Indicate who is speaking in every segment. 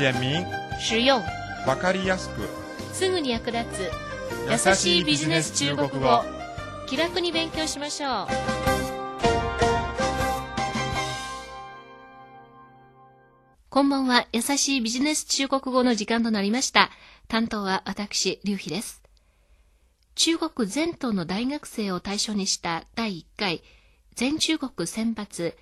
Speaker 1: 简明、
Speaker 2: 实用、
Speaker 1: わかりやすく、
Speaker 2: すぐに役立つ。優しいビジネス中国語。気楽に勉強しましょう。こんばんは。優しいビジネス中国語の時間となりました。担当は私劉飛です。中国全島の大学生を対象にした第1回全中国選抜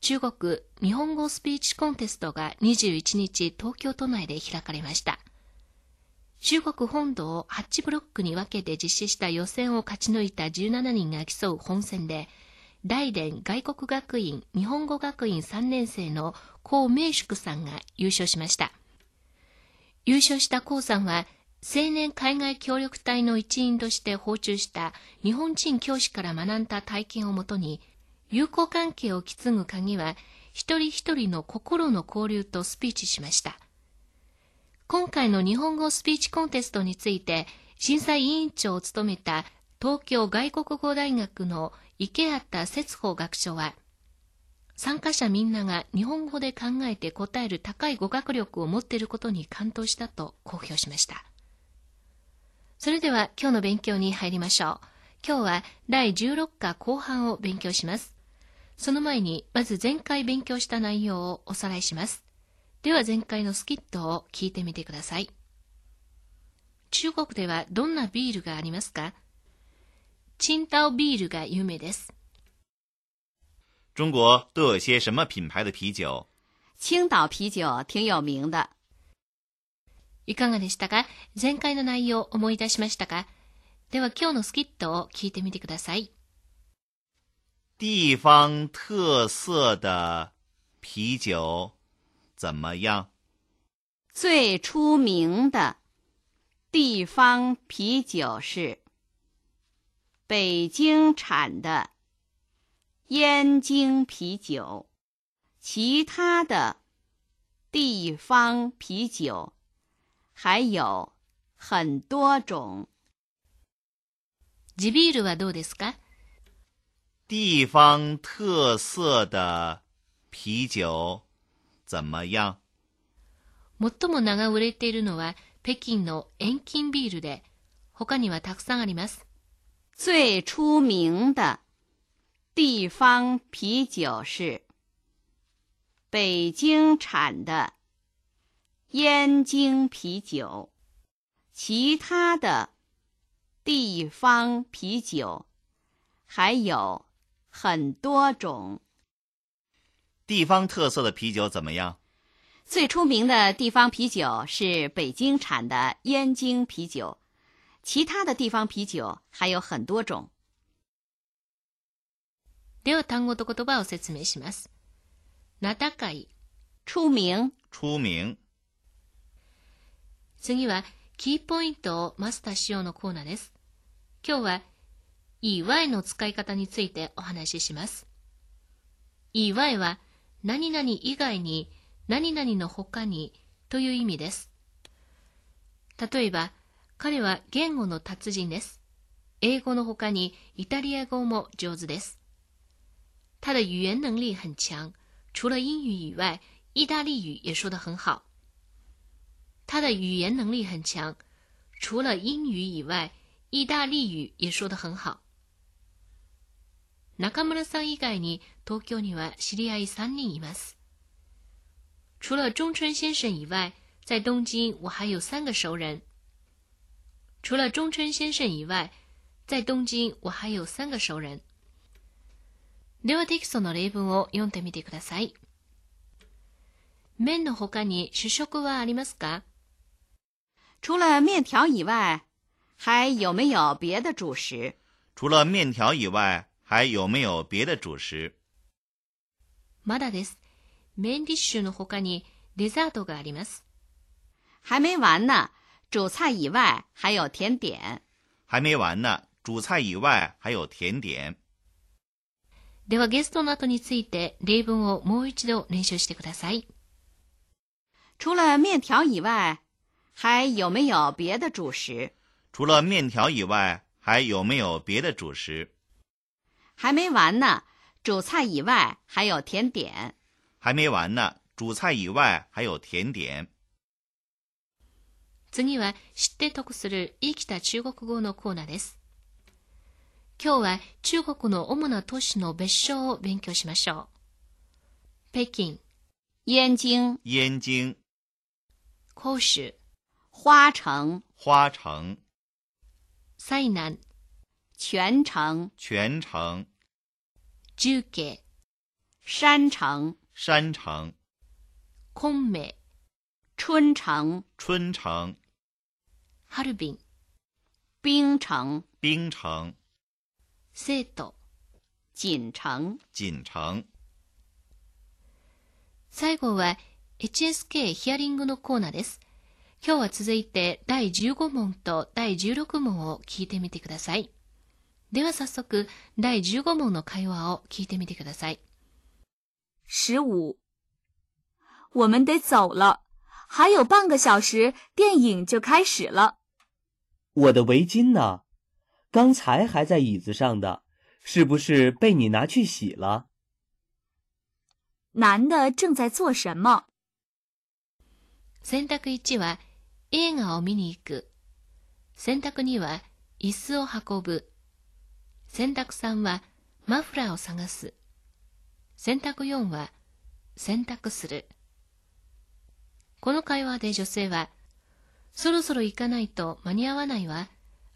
Speaker 2: 中国日本語スピーチコンテストが21日東京都内で開かれました中国本土を8ブロックに分けて実施した予選を勝ち抜いた17人が競う本戦で、大連外国学院日本語学院3年生の高明淑さんが優勝しました。優勝した高さんは、青年海外協力隊の一員として訪中した日本人教師から学んだ体験をもとに、友好関係を築ぐ鍵は、一人一人の心の交流とスピーチしました。今回の日本語スピーチコンテストについて審査委員長を務めた東京外国語大学の池畑節法学長は参加者みんなが日本語で考えて答える高い語学力を持っていることに感動したと公表しました。それでは今日の勉強に入りましょう。今日は第16課後半を勉強します。その前にまず前回勉強した内容をおさらいしますでは前回のスキットを聞いてみてください。中国ではどんなビールがありますか？青島ビールが有名です。
Speaker 3: 中国都有些什么品牌的啤酒？
Speaker 4: 青島啤酒挺有名的。
Speaker 2: いかがでしたか？前回の内容を思い出しましたか？では今日のスキットを聞いてみてください。
Speaker 3: 地方特色的啤酒怎么样？
Speaker 4: 最出名的地方啤酒是北京产的燕京啤酒，其他的地方啤酒还有很多种。
Speaker 2: 地ビールはどうですか？
Speaker 3: 地方特色的啤酒。怎么样
Speaker 2: 最も名が売れているのは北京の遠近ビールで、他にはたくさんあります。
Speaker 4: 最出名的地方啤酒是北京产的燕京啤酒，其他的地方啤酒还有 很多种。
Speaker 3: 地方特色的啤酒怎么样？
Speaker 4: 最出名的地方啤酒是北京产的燕京啤酒，其他的地方啤酒还有很多种。
Speaker 2: では単語と言葉を説明します。名高い、
Speaker 4: 出名、
Speaker 3: 出名。
Speaker 2: 次はキーポイントをマスターしようのコーナーです。今日は、 いわいの使い方についてお話しします。いわいは、何々以外に何々の他にという意味です。例えば、彼は言語の達人です。英語の他にイタリア語も上手です。他的语言能力很强，除了英语以外，意大利语也说得很好。他的语言能力很强，除了英语以外，意大利语也说得很好。中村さん以外に東京には知り合い3人います。除了中村先生以外，在东京我还有三个熟人。除了中村先生以外，在東京我还有三个熟人。ではテキストの例文を読んでみてください。麺の他に主食はありますか？
Speaker 4: 除了面条以外，还有没有别的主食？
Speaker 3: 除了面条以外。还有没有别的主食？
Speaker 2: まだです。メインディッシュの他にデザートがあります。
Speaker 4: 还没完呢。主菜以外还有甜点。
Speaker 3: 还没完呢。主菜以外还有甜点。
Speaker 2: ではゲストの後について例文をもう一度練習してください。
Speaker 4: 除了面条以外，还有没有别的主食？
Speaker 3: 除了面条以外，还有没有别的主食？
Speaker 4: 还没完呢，主菜以外还有甜点。
Speaker 3: 还没完呢，主菜以外还有甜点。
Speaker 2: 次は知って得する生きた中国語のコーナーです。今日は中国の主な都市の別称を勉強しましょう。北京、
Speaker 4: 燕京、
Speaker 3: 燕京、
Speaker 2: 広州、
Speaker 4: 花城、
Speaker 3: 花城、
Speaker 2: 西南、
Speaker 4: 泉城、
Speaker 3: 泉城、
Speaker 2: 重慶、
Speaker 4: 山城、
Speaker 3: 山城、
Speaker 2: 昆明、
Speaker 4: 春城、
Speaker 3: 春城、
Speaker 2: ハルビン、
Speaker 4: 冰城、
Speaker 3: 冰城、
Speaker 2: 成都、
Speaker 4: 锦城。
Speaker 3: 锦城。
Speaker 2: 最後は HSK ヒアリングのコーナーです。今日は続いて第15問と第16問を聞いてみてください。では早速第15問の会話を聞いてみてください。
Speaker 1: 十五，我们得走了，还有半个小时，电影就开始了。
Speaker 5: 我的围巾呢？刚才还在椅子上的，是不是被你拿去洗了？
Speaker 1: 男的正在做什么？
Speaker 2: 選択1は映画を見に行く。選択2は椅子を運ぶ。選択3はマフラーを探す。選択4は洗濯する。この会話で女性は、そろそろ行かないと間に合わないわ。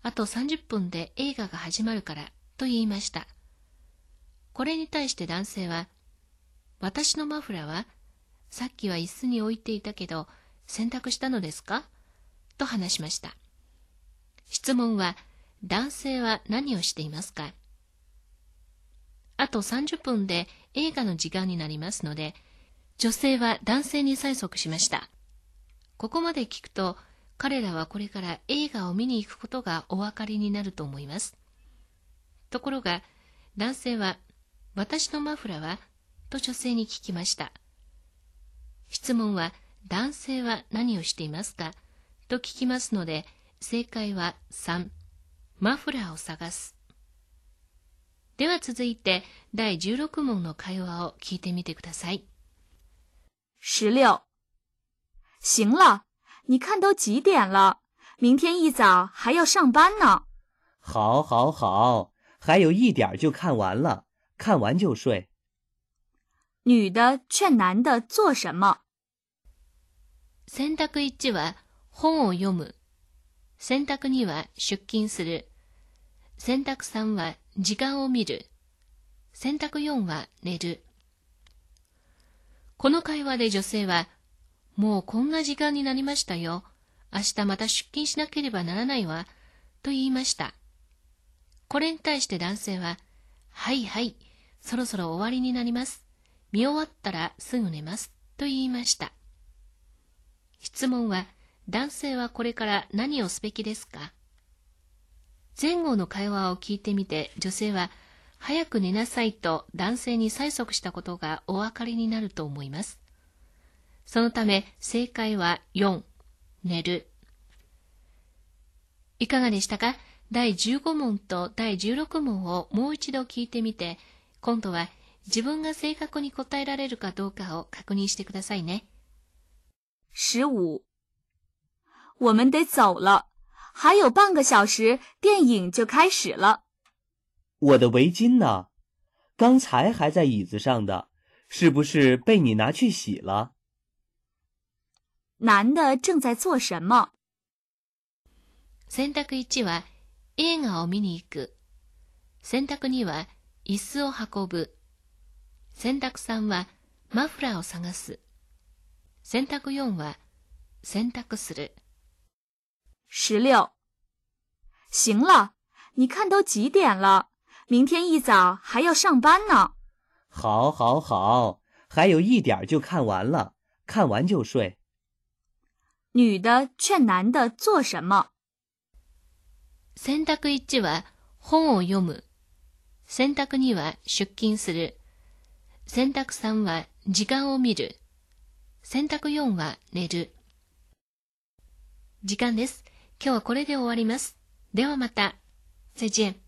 Speaker 2: あと30分で映画が始まるから、と言いました。これに対して男性は、私のマフラーはさっきは椅子に置いていたけど、洗濯したのですか？と話しました。質問は、男性は何をしていますか？あと30分で映画の時間になりますので、女性は男性に催促しました。ここまで聞くと、彼らはこれから映画を見に行くことがお分かりになると思います。ところが、男性は、私のマフラーはと女性に聞きました。質問は、男性は何をしていますか？と聞きますので、正解は3、マフラーを探す。では続いて、第16問の会話を聞いてみてください。
Speaker 1: 十六，行了，你看都几点了？明天一早还要上班呢。
Speaker 5: 好，好，好，还有一点就看完了，看完就睡。
Speaker 1: 女的劝男的做什么？
Speaker 2: 選択1は本を読む。選択2は出勤する。選択3は時間を見る。選択4は寝る。この会話で女性は、もうこんな時間になりましたよ。明日また出勤しなければならないわ。と言いました。これに対して男性は、はいはい、そろそろ終わりになります。見終わったらすぐ寝ます。と言いました。質問は、男性はこれから何をすべきですか？前後の会話を聞いてみて、女性は、早く寝なさいと男性に催促したことがお分かりになると思います。そのため、正解は4、寝る。いかがでしたか？第15問と第16問をもう一度聞いてみて、今度は自分が正確に答えられるかどうかを確認してくださいね。
Speaker 1: 十五，我们得走了，还有半个小时，电影就开始了。
Speaker 5: 我的围巾呢？刚才还在椅子上的，是不是被你拿去洗了？
Speaker 1: 男的正在做什么？
Speaker 2: 選択1は映画を見に行く。選択2は椅子を運ぶ。選択3はマフラーを探す。選択4は洗濯する。
Speaker 1: 十六，行了，你看都几点了？明天一早还要上班呢。
Speaker 5: 好，好，好，还有一点就看完了，看完就睡。
Speaker 1: 女的劝男的做什么？
Speaker 2: 選択1は本を読む。選択2は出勤する。選択3は時間を見る。選択4は寝る。時間です。 今日はこれで終わります。ではまた。再见。